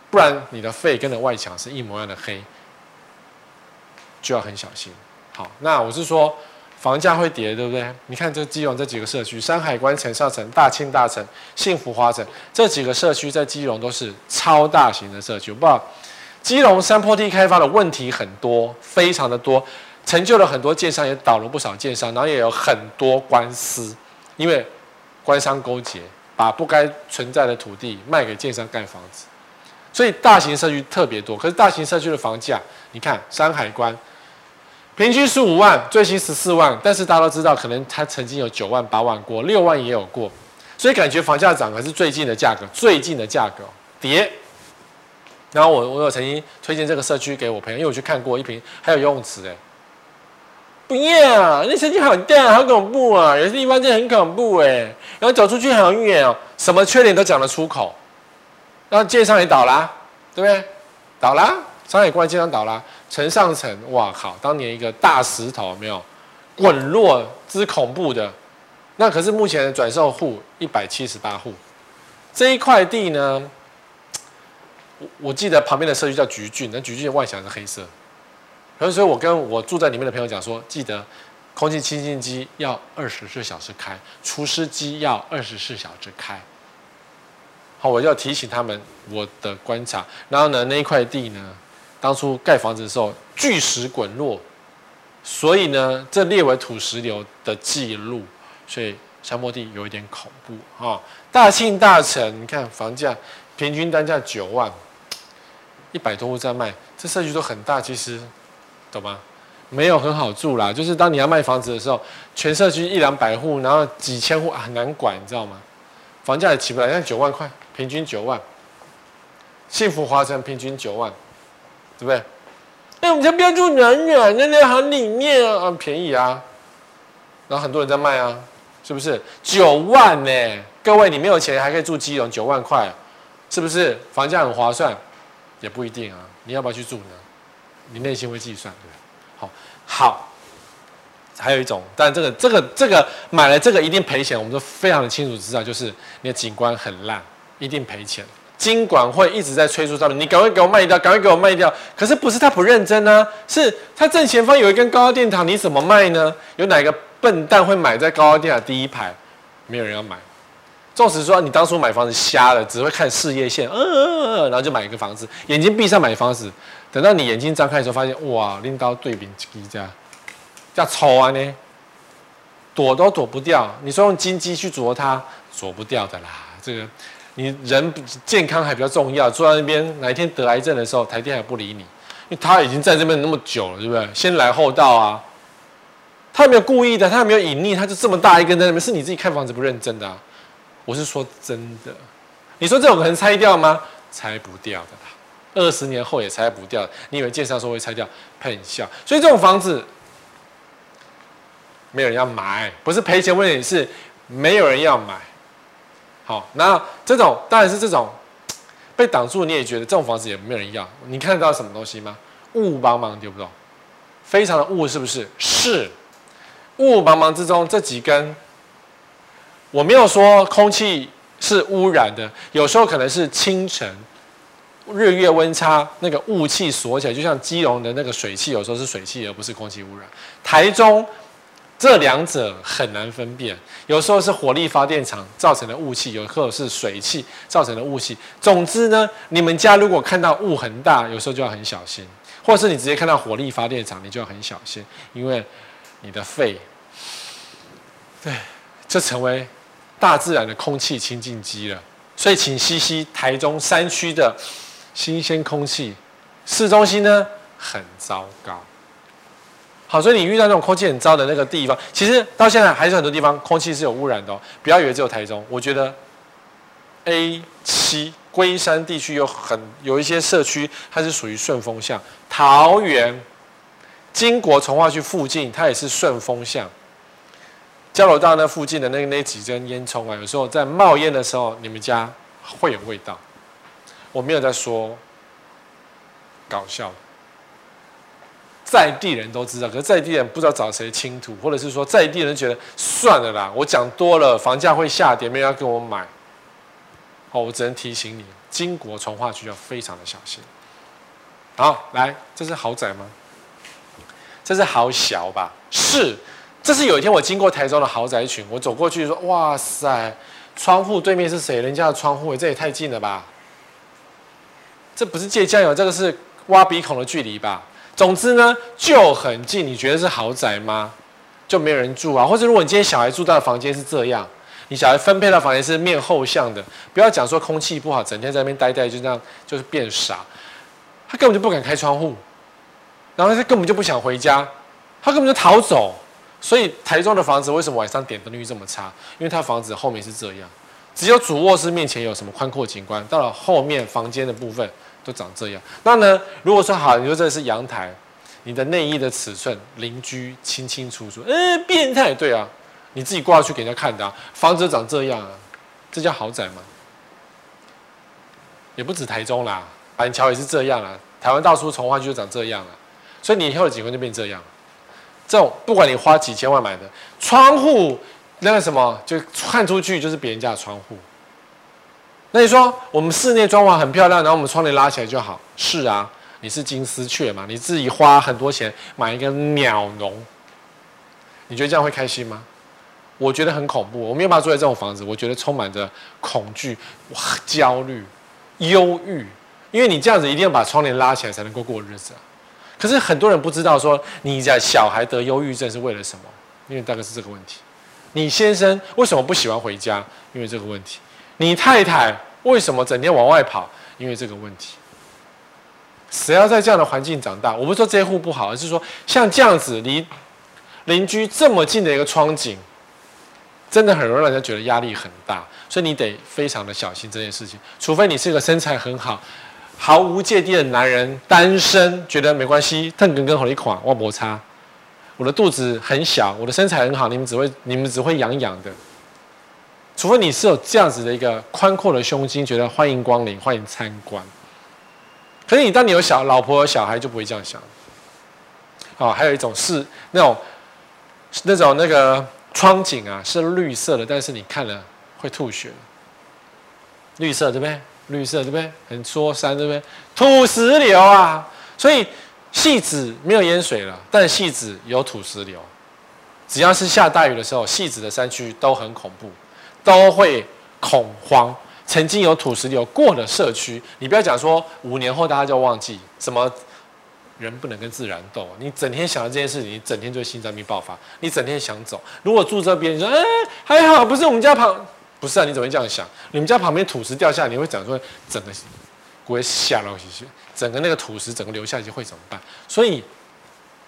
不然你的肺跟着外墙是一模一样的黑，就要很小心。好，那我是说房价会跌，对不对？你看这基隆这几个社区，山海关、城上城、大庆大城、幸福花城这几个社区在基隆都是超大型的社区。不基隆山坡地开发的问题很多，非常的多，成就了很多建商，也倒了不少建商，然后也有很多官司，因为官商勾结。把不该存在的土地卖给建商盖房子，所以大型社区特别多。可是大型社区的房价，你看山海关，平均十五万，最新十四万。但是大家都知道，可能它曾经有九万、八万过，六万也有过。所以感觉房价涨，还是最近的价格，最近的价格跌。然后我我有曾经推荐这个社区给我朋友，因为我去看过一瓶，还有游泳池哎。不要，那社区好大，好恐怖啊！有些地方真的很恐怖哎，然后走出去好远哦，什么缺点都讲得出口。然后建商也倒啦，对不对？倒啦，上海关建商倒啦，城上城，哇靠！当年一个大石头没有滚落之恐怖的，那可是目前的转售户一百七十八户，这一块地呢，我我记得旁边的社区叫橘郡，那橘郡的外墙是黑色。所以，我跟我住在里面的朋友讲说，记得空气清新机要二十四小时开，除湿机要二十四小时开。好，我要提醒他们我的观察。然后呢，那一块地呢，当初盖房子的时候巨石滚落，所以呢，这列为土石流的记录。所以山坡地有一点恐怖哈。大庆大城，你看房价平均单价九万，一百多户在卖，这社区都很大，其实。懂吗？没有很好住啦，就是当你要卖房子的时候，全社区一两百户，然后几千户很难管，你知道吗？房价也起不来，像九万块，平均九万。幸福华城平均九万，对不对？哎，我们家不要住远远，那那很里面啊，很便宜啊。然后很多人在卖啊，是不是？九万呢？各位，你没有钱还可以住基隆，九万块，是不是？房价很划算，也不一定啊。你要不要去住呢？你内心会计算，对，好，好，还有一种，但这个这个这个买了这个一定赔钱，我们都非常的清楚知道，就是你的景观很烂，一定赔钱。金管会一直在催促上面，你赶快给我卖掉，赶快给我卖掉。可是不是他不认真呢？是他正前方有一根高压电塔，你怎么卖呢？有哪个笨蛋会买在高压电塔第一排？没有人要买。纵使说你当初买房子瞎了，只会看事业线，嗯嗯嗯，然后就买一个房子，眼睛闭上买房子。等到你眼睛张开的时候，发现哇，拎刀对比机这样，这样丑啊呢，躲都躲不掉。你说用金鸡去啄它，啄不掉的啦。这个你人健康还比较重要，坐在那边哪一天得癌症的时候，台电还不理你，因为他已经在这边那么久了，对不对？先来后到啊，他有没有故意的，他有没有隐匿，他就这么大一根在那边，是你自己看房子不认真的啊。我是说真的，你说这种可能拆掉吗？拆不掉的啦。二十年后也拆不掉，你以为建商说会拆掉？喷笑！所以这种房子没有人要买，不是赔钱问题，是没有人要买。好，那这种当然是这种 被挡住，你也觉得这种房子也没有人要。你看得到什么东西吗？雾茫茫，对不对？非常的雾，是不是？是。雾茫茫之中，这几根，我没有说空气是污染的，有时候可能是清晨。日月温差，那个雾气锁起来，就像基隆的那个水汽，有时候是水汽，而不是空气污染。台中这两者很难分辨，有时候是火力发电厂造成的雾气，有时候是水汽造成的雾气。总之呢，你们家如果看到雾很大，有时候就要很小心，或是你直接看到火力发电厂，你就要很小心，因为你的肺，对，这成为大自然的空气清净机了。所以，请吸吸台中山区的。新鲜空气，市中心呢很糟糕。好，所以你遇到那种空气很糟的那个地方，其实到现在还是很多地方空气是有污染的哦。不要以为只有台中，我觉得 A 七龟山地区有很有一些社区，它是属于顺风向。桃园、金国从化区附近，它也是顺风向。交流道那附近的那那几根烟囱啊，有时候在冒烟的时候，你们家会有味道。我没有在说搞笑，在地人都知道，可是在地人不知道找谁倾吐，或者是说在地人觉得算了啦，我讲多了，房价会下跌，没人要跟我买。好，我只能提醒你，金国从化区要非常的小心。好，来，这是豪宅吗？这是好小吧？是。这是有一天我经过台中的豪宅群，我走过去说：“哇塞，窗户对面是谁？人家的窗户，这也太近了吧？这不是借酱油，这个是挖鼻孔的距离吧？总之呢，就很近。你觉得是豪宅吗？就没有人住啊？或者如果你今天小孩住到的房间是这样，你小孩分配到房间是面后向的，不要讲说空气不好，整天在那边待待，就这样就是变傻。他根本就不敢开窗户，然后他根本就不想回家，他根本就逃走。”所以台中的房子为什么晚上点灯率这么差？因为它房子后面是这样，只有主卧室面前有什么宽阔景观，到了后面房间的部分都长这样。那呢，如果说好，你说这是阳台，你的内衣的尺寸邻居清清楚楚，嗯、变态，对啊，你自己挂去给人家看的、啊，房子长这样啊，这叫豪宅吗？也不止台中啦，板桥也是这样啦，台湾到处重划区就长这样了，所以你以后的景观就变这样。这种不管你花几千万买的窗户，那个什么，就看出去就是别人家的窗户。那你说我们室内装潢很漂亮，然后我们窗帘拉起来就好？是啊，你是金丝雀嘛？你自己花很多钱买一个鸟笼，你觉得这样会开心吗？我觉得很恐怖。我没有办法住在这种房子，我觉得充满着恐惧、焦虑、忧郁，因为你这样子一定要把窗帘拉起来才能够过日子啊。可是很多人不知道，说你家小孩得忧郁症是为了什么？因为大概是这个问题。你先生为什么不喜欢回家？因为这个问题。你太太为什么整天往外跑？因为这个问题。谁要在这样的环境长大？我不是说这些户不好，而是说像这样子离邻居这么近的一个窗景，真的很容易让人家觉得压力很大。所以你得非常的小心这件事情。除非你是个身材很好。毫无芥蒂的男人，单身觉得没关系，腾根根好一款，我摩擦。我的肚子很小，我的身材很好，你们只会你们只会痒痒的。除非你是有这样子的一个宽阔的胸襟，觉得欢迎光临，欢迎参观。可是你当你有小老婆有小孩，就不会这样想。哦，还有一种是那种那种那个窗景啊，是绿色的，但是你看了会吐血。绿色对不对？绿色对不对？很说山对不对？土石流啊！所以汐止没有淹水了，但汐止有土石流。只要是下大雨的时候，汐止的山区都很恐怖，都会恐慌。曾经有土石流过的社区，你不要讲说五年后大家就忘记什么人不能跟自然斗。你整天想到这件事情，你整天就心脏病爆发，你整天想走。如果住这边，你说哎还好，不是我们家旁。不是啊，你怎么会这样想？你们家旁边土石掉下来，你会讲说整个不会下了去，整个那个土石整个流下去会怎么办？所以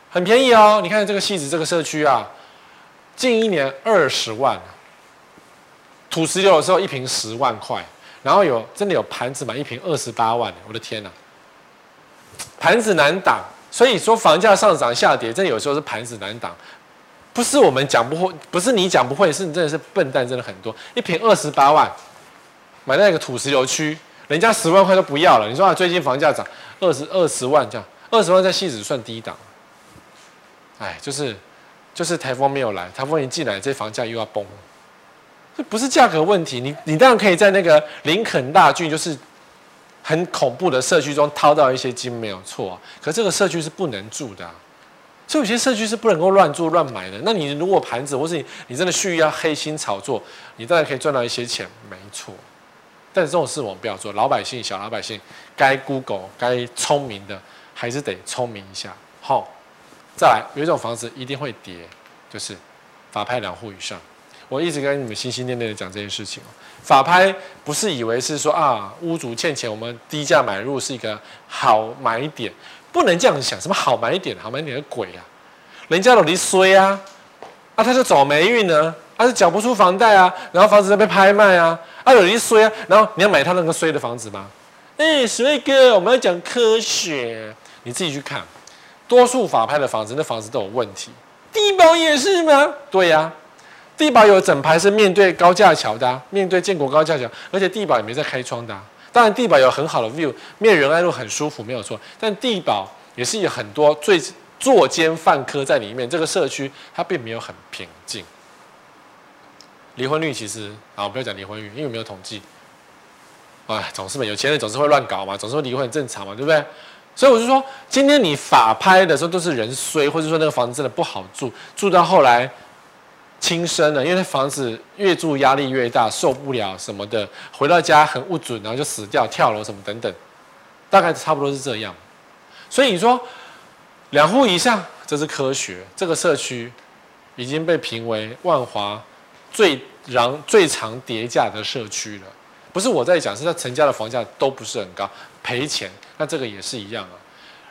很便宜哦。你看这个戏子这个社区啊，近一年二十万，土石流的时候一瓶十万块，然后有真的有盘子买一瓶二十八万，我的天哪！盘子难挡，所以说房价上涨下跌，真的有时候是盘子难挡。不是我们讲不会，不是你讲不会，是你真的是笨蛋，真的很多。一瓶二十八万，买那个土石流区，人家十万块都不要了。你说啊，最近房价涨二十二十万这样，二十万在汐止算低档。哎，就是就是台风没有来，台风一进来，这房价又要崩。这不是价格问题，你你当然可以在那个林肯大郡，就是很恐怖的社区中掏到一些金，没有错啊。可这个社区是不能住的啊。所以有些社区是不能够乱做乱买的。那你如果盘子，或是你你真的蓄意要黑心炒作，你当然可以赚到一些钱，没错。但是这种事我们不要做，老百姓、小老百姓该 Google、该聪明的还是得聪明一下。好，再来，有一种房子一定会跌，就是法拍两户以上。我一直跟你们心心念念的讲这件事情。法拍不是以为是说啊，屋主欠钱，我们低价买入是一个好买点。不能这样想，什么好买点，好买点的鬼啊！人家都离衰啊，啊，他就走霉运呢，他是缴不出房贷啊，然后房子在被拍卖啊，啊，有一衰啊，然后你要买他那个衰的房子吗？哎，史瑞哥，我们要讲科学，你自己去看，多数法拍的房子，那房子都有问题。帝宝也是吗？对呀、啊，地堡有整排是面对高架桥的、啊，面对建国高架桥，而且地堡也没在开窗的、啊。当然，地堡有很好的 view，面仁爱路很舒服，没有错。但地堡也是有很多最作奸犯科在里面，这个社区它并没有很平静。离婚率其实啊，不要讲离婚率，因为没有统计。哎，总是嘛，有钱人总是会乱搞嘛，总是会离婚很正常嘛，对不对？所以我就说，今天你法拍的时候都是人衰，或者说那个房子真的不好住，住到后来轻生了，因为房子越住压力越大，受不了什么的，回到家很不准，然后就死掉、跳楼什么等等，大概差不多是这样。所以你说两户以上，这是科学。这个社区已经被评为万华最长最长跌价的社区了。不是我在讲，是他成交的房价都不是很高，赔钱。那这个也是一样啊。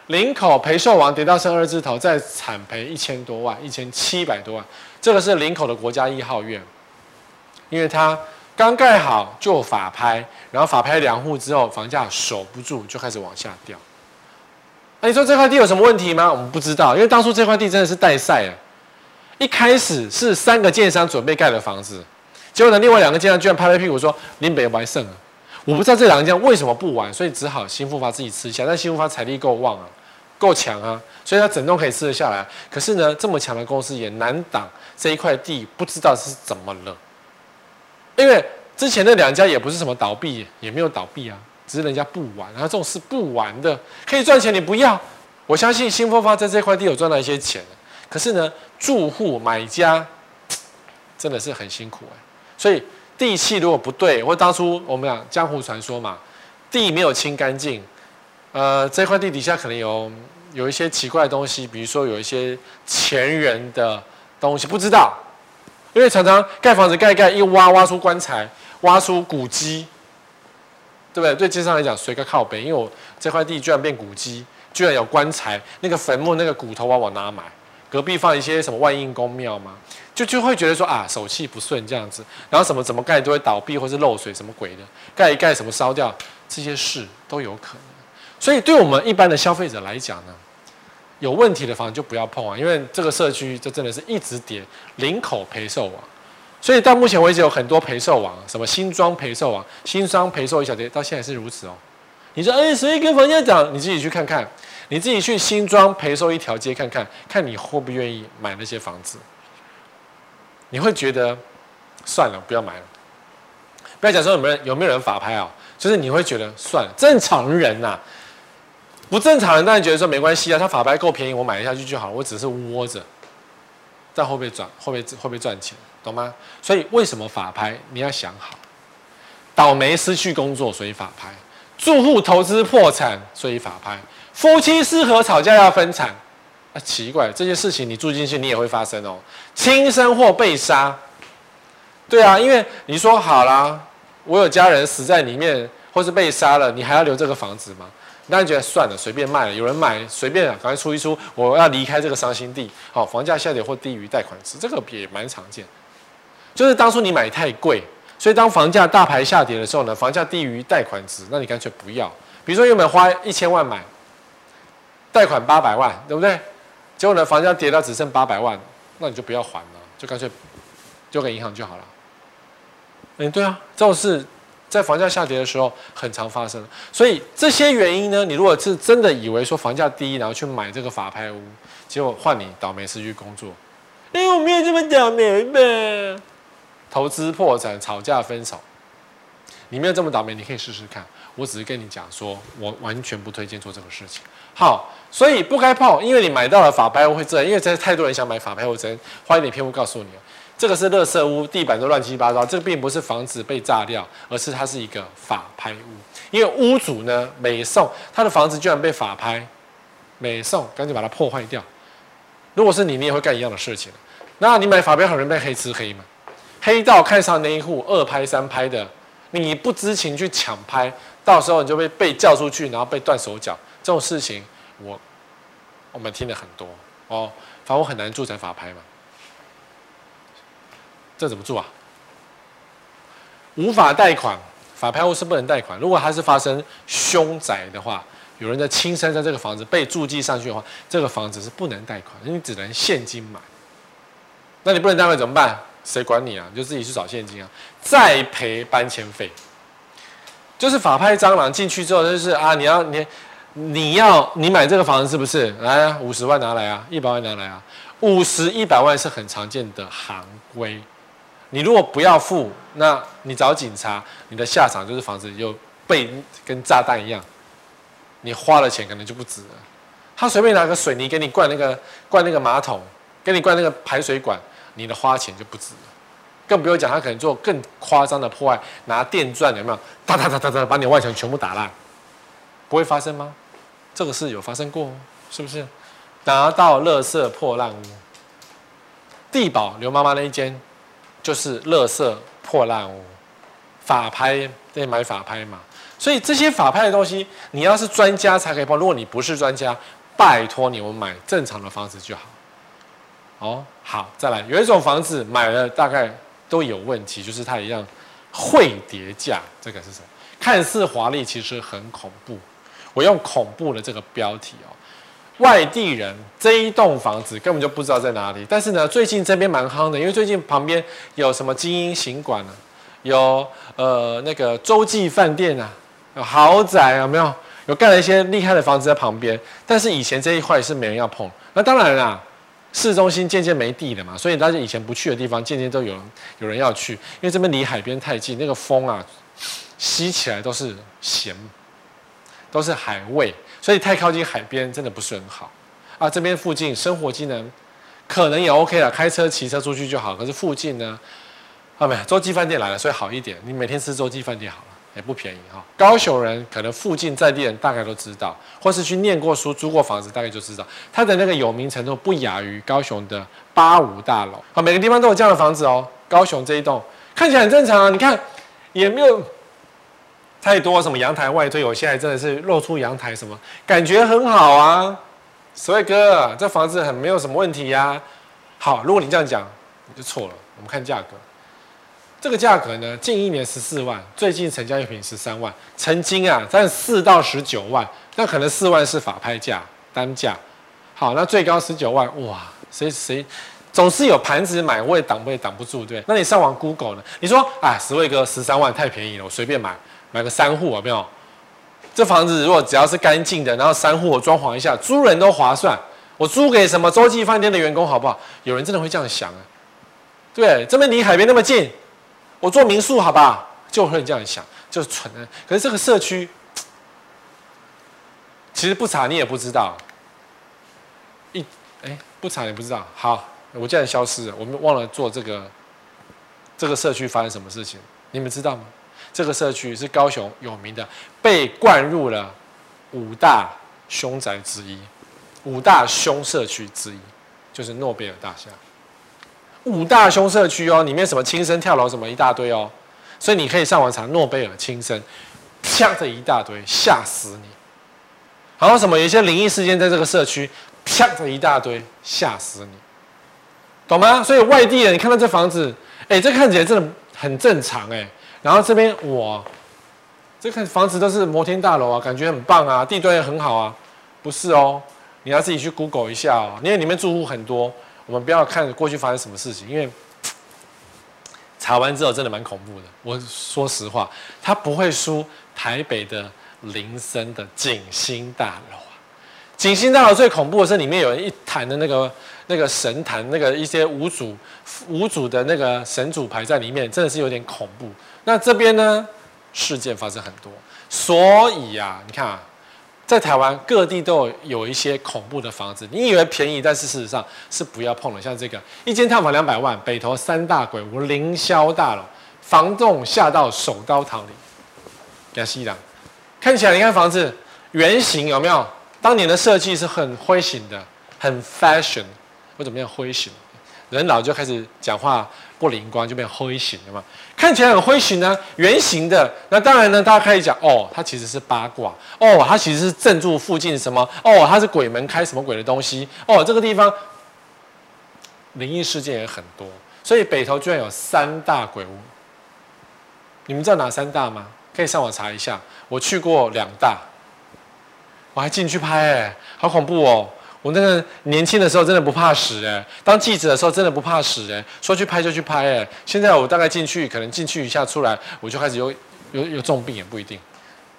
林口培寿王跌到剩二字头，再惨赔一千多万，一千七百多万。这个是林口的国家一号院，因为它刚盖好就法拍，然后法拍两户之后，房价守不住，就开始往下掉。那你说这块地有什么问题吗？我们不知道，因为当初这块地真的是带赛啊。一开始是三个建商准备盖的房子。结果呢，另外两个建商居然拍拍屁股说：“林北玩胜了。”我不知道这两个建商为什么不玩，所以只好新富发自己吃下。但新富发财力够旺啊，够强啊，所以他整栋可以吃得下来。可是呢，这么强的公司也难挡这一块地，不知道是怎么了。因为之前那两家也不是什么倒闭，也没有倒闭啊，只是人家不玩。然后这种事不玩的，可以赚钱，你不要。我相信新风发在这块地有赚到一些钱。可是呢，住户买家真的是很辛苦哎。所以地气如果不对，或当初我们讲江湖传说嘛，地没有清干净，呃，这块地底下可能有有一些奇怪的东西，比如说有一些前人的东西，不知道，因为常常盖房子盖一盖一挖挖出棺材，挖出古迹，对不对？对街上来讲，随个靠北，因为我这块地居然变古迹，居然有棺材，那个坟墓那个骨头我往哪买？隔壁放一些什么万应公庙吗？就就会觉得说啊，手气不顺这样子，然后什么怎么盖都会倒闭或是漏水什么鬼的，盖一盖什么烧掉，这些事都有可能。所以对我们一般的消费者来讲呢，有问题的房子就不要碰啊，因为这个社区这真的是一直跌。林口陪售网，所以到目前为止有很多陪售王，什么新庄陪售王、新庄陪售一小跌，到现在是如此哦。你说哎，谁跟房价涨？你自己去看看，你自己去新庄陪售一条街看看，看你会不愿意买那些房子。你会觉得算了，不要买了。不要讲说有没有有没有人法拍啊？就是你会觉得算了，正常人呐、不正常人当然觉得说没关系啊，他法拍够便宜，我买下去就好了，我只是窝着，但会不会赚？会不会会不会赚钱？懂吗？所以为什么法拍？你要想好，倒霉失去工作，所以法拍；住户投资破产，所以法拍；夫妻失和吵架要分产。啊，奇怪，这些事情你住进去，你也会发生哦。轻生或被杀，对啊，因为你说好啦，我有家人死在里面，或是被杀了，你还要留这个房子吗？那你觉得算了，随便卖了，有人买，随便啊，赶快出一出，我要离开这个伤心地。好，房价下跌或低于贷款值，这个也蛮常见。就是当初你买太贵，所以当房价大牌下跌的时候呢，房价低于贷款值，那你干脆不要。比如说原本花一千万买，贷款八百万，对不对？结果呢，房价跌到只剩八百万，那你就不要还了，就干脆丢给银行就好了。嗯，对啊，这种事在房价下跌的时候很常发生。所以这些原因呢，你如果是真的以为说房价低，然后去买这个法拍屋，结果换你倒霉失去工作，因为我没有这么倒霉呗。投资破产、吵架分手，你没有这么倒霉，你可以试试看。我只是跟你讲说，我完全不推荐做这个事情。好。所以不该碰，因为你买到了法拍屋会这样，因为真的太多人想买法拍屋，真花一点篇幅告诉你，这个是垃圾屋，地板都乱七八糟，这个并不是房子被炸掉，而是它是一个法拍屋。因为屋主呢，美送他的房子居然被法拍，美送赶紧把它破坏掉。如果是你，你也会干一样的事情。那你买法拍很容易被黑吃黑嘛？黑到看上那一户二拍三拍的，你不知情去抢拍，到时候你就会被叫出去，然后被断手脚，这种事情。我我们听了很多哦，房屋很难住宅法拍嘛，这怎么住啊？无法贷款，法拍屋是不能贷款。如果它是发生凶宅的话，有人在亲身在这个房子被注记上去的话，这个房子是不能贷款，你只能现金买。那你不能贷款怎么办？谁管你啊？你就自己去找现金啊，再赔搬迁费。就是法拍蟑螂进去之后，就是啊，你要你你要你买这个房子是不是？来啊，五十万拿来啊，一百万拿来啊，五十一百万是很常见的行规。你如果不要付，那你找警察，你的下场就是房子就被跟炸弹一样，你花了钱可能就不值了。他随便拿个水泥给你灌那个灌那个马桶，给你灌那个排水管。你的花钱就不值了，更不用讲，他可能做更夸张的破坏，拿电钻有没有？哒哒哒哒哒，把你外墙全部打烂，不会发生吗？这个事有发生过，是不是？拿到垃圾破烂屋，地保刘妈妈那一间就是垃圾破烂屋，法拍得买法拍嘛。所以这些法拍的东西，你要是专家才可以碰。如果你不是专家，拜托你们买正常的房子就好。哦，好，再来，有一种房子买了大概都有问题，就是它一样会跌价，这个是什么？看似华丽，其实很恐怖。我用恐怖的这个标题哦，外地人这一栋房子根本就不知道在哪里，但是呢，最近这边蛮夯的，因为最近旁边有什么精英行馆啊，有呃那个洲际饭店啊，有豪宅有没有？有盖了一些厉害的房子在旁边，但是以前这一块是没人要碰，那当然啦。市中心渐渐没地了嘛，所以大家以前不去的地方，渐渐都有人有人要去，因为这边离海边太近，那个风啊，吸起来都是咸，都是海味，所以太靠近海边真的不是很好啊。这边附近生活机能可能也 OK 了，开车骑车出去就好。可是附近呢，啊没有洲际饭店来了，所以好一点，你每天吃洲际饭店好了。也不便宜哈，高雄人可能附近在地人大概都知道，或是去念过书、租过房子，大概就知道它的那个有名程度不亚于高雄的八五大楼。啊，每个地方都有这样的房子哦。高雄这一栋看起来很正常啊，你看也没有太多什么阳台外推，有现在真的是露出阳台什么，感觉很好啊。所以哥，这房子很没有什么问题呀。好，如果你这样讲，你就错了。我们看价格。这个价格呢，近一年十四万，最近成交一平十三万，曾经啊在四到十九万，那可能四万是法拍价单价，好，那最高十九万，哇，谁谁总是有盘子买，我也挡，我也挡不住，对？那你上网 Google 呢？你说啊，十位哥十三万太便宜了，我随便买，买个三户有没有？这房子如果只要是干净的，然后三户我装潢一下，租人都划算，我租给什么洲际饭店的员工好不好？有人真的会这样想啊？对，这边离海边那么近。我做民宿，好吧，就会这样想，就是蠢的。可是这个社区，其实不查你也不知道。一哎，不查你不知道。好，我竟然消失了，我们忘了做这个。这个社区发生什么事情？你们知道吗？这个社区是高雄有名的，被冠入了五大凶宅之一，五大凶社区之一，就是诺贝尔大厦。五大凶社区哦，里面什么轻生跳楼什么一大堆哦，所以你可以上网查诺贝尔轻生，啪这一大堆，吓死你。然后什么有一些灵异事件在这个社区，啪这一大堆，吓死你，懂吗？所以外地人你看到这房子，哎，这看起来真的很正常哎。然后这边哇，这个房子都是摩天大楼啊，感觉很棒啊，地段也很好啊，不是哦，你要自己去 Google 一下哦，因为里面住户很多。我们不要看过去发生什么事情，因为查完之后真的蛮恐怖的。我说实话，它不会输台北的林森的景星大楼啊。景星大楼最恐怖的是里面有人一坛的那个那个神坛，那个一些五主五主的那个神主牌在里面，真的是有点恐怖。那这边呢，事件发生很多，所以啊，你看啊。在台湾各地都有有一些恐怖的房子，你以为便宜，但是事实上是不要碰了。像这个一间套房两百万，北投三大鬼屋凌霄大楼，房仲吓到手刀逃离。亚西郎，看起来你看房子圆形有没有？当年的设计是很灰型的，很 fashion，为什么要灰型？人老就开始讲话不灵光，就变灰形了嘛。看起来很灰形呢，圆形的。那当然呢，大家可以讲哦，它其实是八卦哦，它其实是镇住附近什么哦，它是鬼门开什么鬼的东西哦。这个地方灵异事件也很多，所以北投居然有三大鬼屋。你们知道哪三大吗？可以上网查一下。我去过两大，我还进去拍哎、好恐怖哦！我那个年轻的时候真的不怕死哎、欸，当记者的时候真的不怕死哎、说去拍就去拍哎、现在我大概进去，可能进去一下出来，我就开始有有有重病也不一定。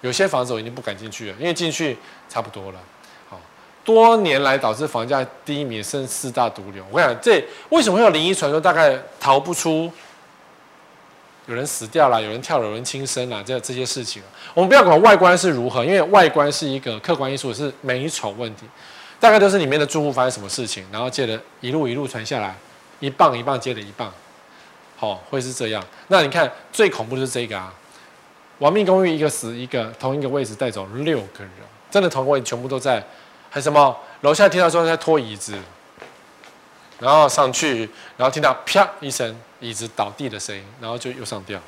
有些房子我已经不敢进去了，因为进去差不多了。好，多年来导致房价低迷，剩四大毒瘤。我跟你讲，这为什么会有灵异传说？大概逃不出。有人死掉了，有人跳楼，有人轻生了，这这些事情，我们不要管外观是如何，因为外观是一个客观因素，是美丑问题，大概都是里面的住户发生什么事情，然后接着一路一路传下来，一棒一棒接着一棒，好、哦，会是这样。那你看最恐怖的是这个啊，亡命公寓一个死一个，同一个位置带走六个人，真的同位全部都在，还什么楼下听到说在拖椅子，然后上去，然后听到啪一声。椅子倒地的声音，然后就又上吊。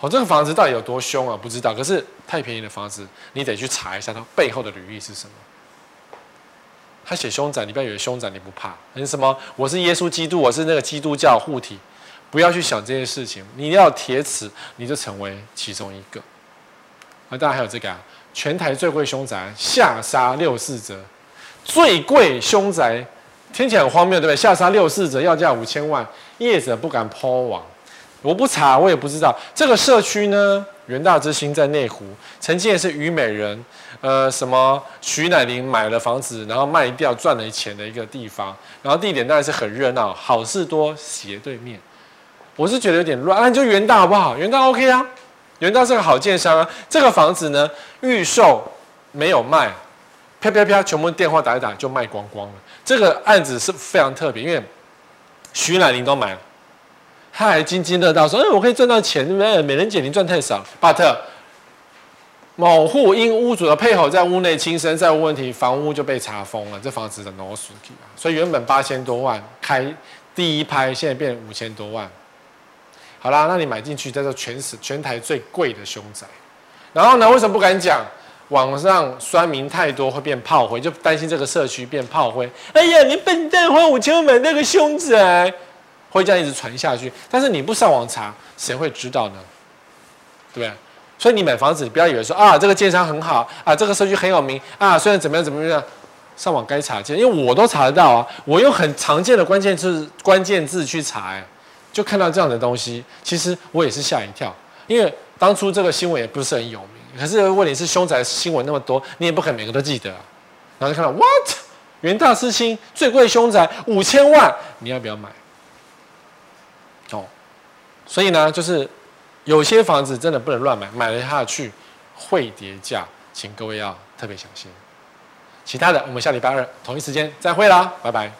哦，这个房子到底有多凶啊？不知道。可是太便宜的房子，你得去查一下它背后的履历是什么。他写凶宅，你不要以为凶宅你不怕。你什么？我是耶稣基督，我是那个基督教护体，不要去想这些事情。你要铁齿，你就成为其中一个。啊，当然还有这个啊，全台最贵凶宅下杀六四折，最贵凶宅。听起来很荒谬，对不对？下杀六四折，要价五千万，业者不敢抛网。我不查，我也不知道。这个社区呢，元大之星在内湖，曾经也是虞美人，呃，什么徐乃麟买了房子，然后卖掉赚了钱的一个地方。然后地点当然是很热闹，好事多斜对面。我是觉得有点乱，啊，就元大好不好？元大 OK 啊，元大是个好建商啊。这个房子呢，预售没有卖，啪啪啪，全部电话打一打就卖光光了。这个案子是非常特别，因为徐乃麟都买了，他还津津乐道说：“哎，我可以赚到钱，对不对？美人姐你赚太少。”But 某户因屋主的配偶在屋内轻生，债务问题，房屋就被查封了，这房子的 no 所以原本八千多万开第一拍，现在变五千多万。好啦，那你买进去叫做全市全台最贵的凶宅，然后呢，为什么不敢讲？网上酸民太多会变炮灰，就担心这个社区变炮灰。哎呀，你笨蛋，花五千万买那个凶宅，会这样一直传下去。但是你不上网查，谁会知道呢？对不对？所以你买房子，你不要以为说啊，这个建商很好啊，这个社区很有名啊，虽然怎么样怎么样，上网该查见，因为我都查得到啊，我用很常见的关键字关键字去查，哎，就看到这样的东西，其实我也是吓一跳，因为当初这个新闻也不是很有名。可是问题是凶宅新闻那么多，你也不可能每个都记得啊。然后就看到 what 元大之星最贵凶宅五千万，你要不要买？所以呢，就是有些房子真的不能乱买，买了下去会跌价，请各位要特别小心。其他的，我们下礼拜二同一时间再会啦，拜拜。